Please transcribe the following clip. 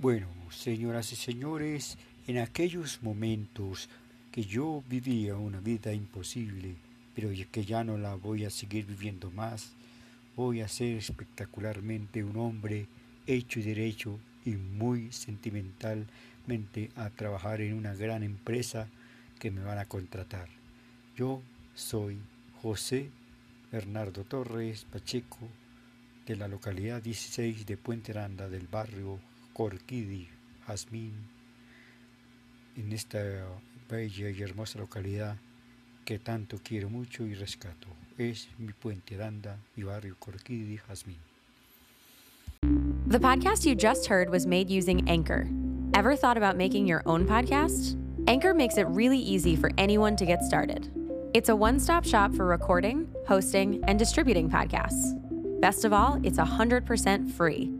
Bueno, señoras y señores, en aquellos momentos que yo vivía una vida imposible, pero que ya no la voy a seguir viviendo más, voy a ser espectacularmente un hombre hecho y derecho y muy sentimentalmente a trabajar en una gran empresa que me van a contratar. Yo soy José Bernardo Torres Pacheco de la localidad 16 de Puente Aranda del barrio Corquidi, Jazmín, en esta bella y hermosa localidad que tanto quiero mucho y rescato. Es mi Puente barrio Corquidi, Jazmín. The podcast you just heard was made using Anchor. Ever thought about making your own podcast? Anchor makes it really easy for anyone to get started. It's a one stop shop for recording, hosting, and distributing podcasts. Best of all, it's 100% free.